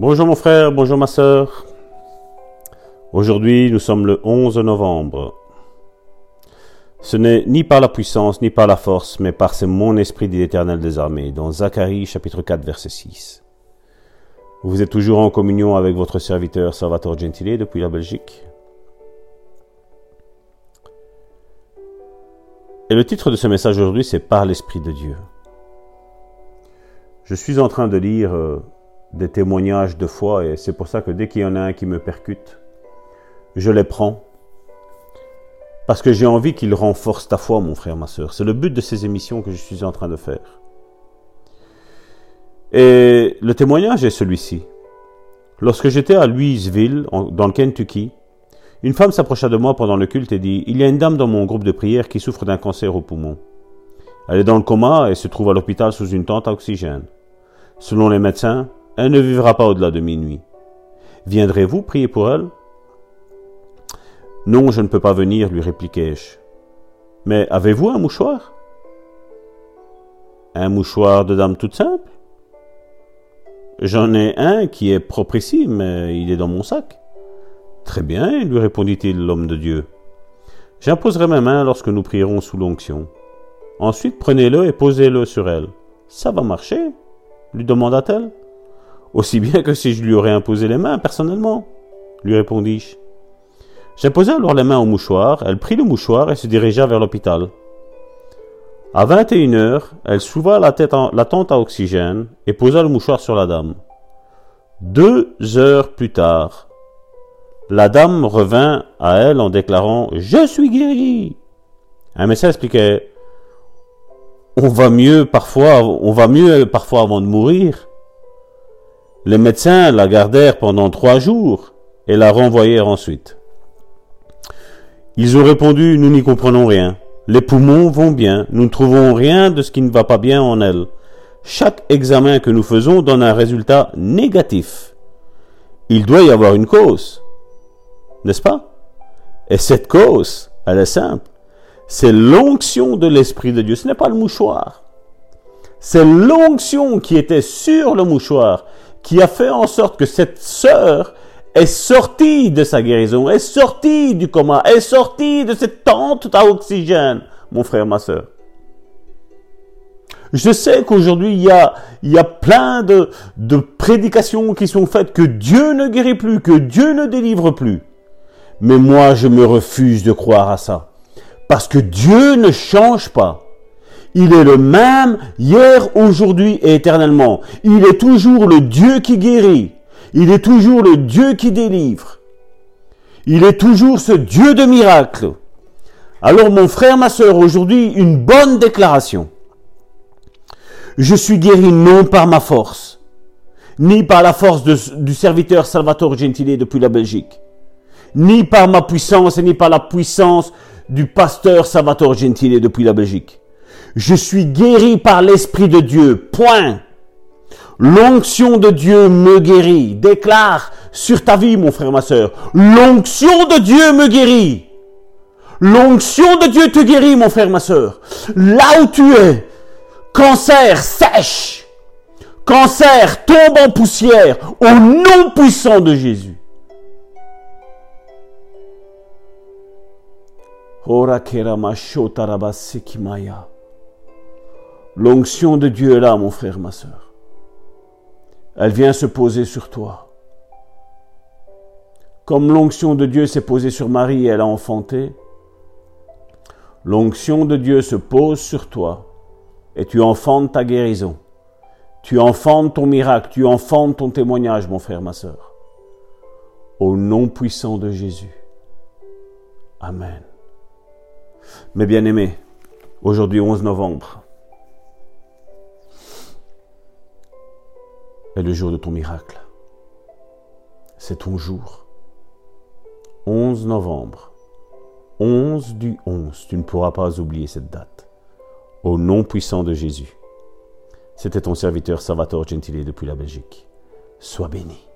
Bonjour mon frère, bonjour ma sœur. Aujourd'hui, nous sommes le 11 novembre. Ce n'est ni par la puissance, ni par la force, mais par ce mon esprit dit l'Éternel des armées, dans Zacharie chapitre 4 verset 6. Vous êtes toujours en communion avec votre serviteur Salvatore Gentile depuis la Belgique. Et le titre de ce message aujourd'hui, c'est Par l'Esprit de Dieu. Je suis en train de lire euh, des témoignages de foi et c'est pour ça que dès qu'il y en a un qui me percute, je les prends. Parce que j'ai envie qu'il renforce ta foi, mon frère, ma soeur. C'est le but de ces émissions que je suis en train de faire. Et le témoignage est celui-ci. Lorsque j'étais à Louisville, dans le Kentucky, une femme s'approcha de moi pendant le culte et dit, Il y a une dame dans mon groupe de prière qui souffre d'un cancer au poumon. Elle est dans le coma et se trouve à l'hôpital sous une tente à oxygène. Selon les médecins, elle ne vivra pas au-delà de minuit. Viendrez-vous prier pour elle? Non, je ne peux pas venir, lui répliquai-je. Mais avez-vous un mouchoir? Un mouchoir de dame toute simple? J'en ai un qui est propre ici, mais il est dans mon sac. Très bien, lui répondit-il l'homme de Dieu. J'imposerai ma main lorsque nous prierons sous l'onction. Ensuite, prenez-le et posez-le sur elle. Ça va marcher? lui demanda-t-elle. Aussi bien que si je lui aurais imposé les mains personnellement, lui répondis-je. J'imposai alors les mains au mouchoir, elle prit le mouchoir et se dirigea vers l'hôpital. À vingt et une heures, elle souleva la, tête la tente à oxygène et posa le mouchoir sur la dame. Deux heures plus tard, la dame revint à elle en déclarant Je suis guérie. Un médecin expliquait On va mieux parfois, on va mieux parfois avant de mourir. Les médecins la gardèrent pendant trois jours et la renvoyèrent ensuite. Ils ont répondu, nous n'y comprenons rien. Les poumons vont bien, nous ne trouvons rien de ce qui ne va pas bien en elle. Chaque examen que nous faisons donne un résultat négatif. Il doit y avoir une cause, n'est-ce pas? Et cette cause, elle est simple. C'est l'onction de l'Esprit de Dieu. Ce n'est pas le mouchoir. C'est l'onction qui était sur le mouchoir qui a fait en sorte que cette sœur est sortie de sa guérison, est sortie du coma, est sortie de cette tente à oxygène, mon frère, ma sœur. Je sais qu'aujourd'hui, il y a, plein de prédications qui sont faites que Dieu ne guérit plus, que Dieu ne délivre plus. Mais moi, je me refuse de croire à ça. Parce que Dieu ne change pas. Il est le même hier, aujourd'hui et éternellement. Il est toujours le Dieu qui guérit. Il est toujours le Dieu qui délivre. Il est toujours ce Dieu de miracles. Alors mon frère, ma soeur, aujourd'hui, une bonne déclaration. Je suis guéri non par ma force, ni par la force du serviteur Salvatore Gentile depuis la Belgique, ni par ma puissance, ni par la puissance du pasteur Salvatore Gentile depuis la Belgique. Je suis guéri par l'Esprit de Dieu. Point. L'onction de Dieu me guérit. Déclare sur ta vie, mon frère, ma soeur. L'onction de Dieu me guérit. L'onction de Dieu te guérit, mon frère, ma soeur. Là où tu es, cancer sèche. Cancer tombe en poussière au nom puissant de Jésus. L'onction de Dieu est là, mon frère, ma soeur. Elle vient se poser sur toi. Comme l'onction de Dieu s'est posée sur Marie et elle a enfanté, l'onction de Dieu se pose sur toi et tu enfantes ta guérison. Tu enfantes ton miracle, tu enfantes ton témoignage, mon frère, ma soeur. Au nom puissant de Jésus. Amen. Mes bien-aimés, aujourd'hui 11 novembre, est le jour de ton miracle. C'est ton jour. 11 novembre. 11 du 11. Tu ne pourras pas oublier cette date. Au nom puissant de Jésus. C'était ton serviteur Salvatore Gentile depuis la Belgique. Sois béni.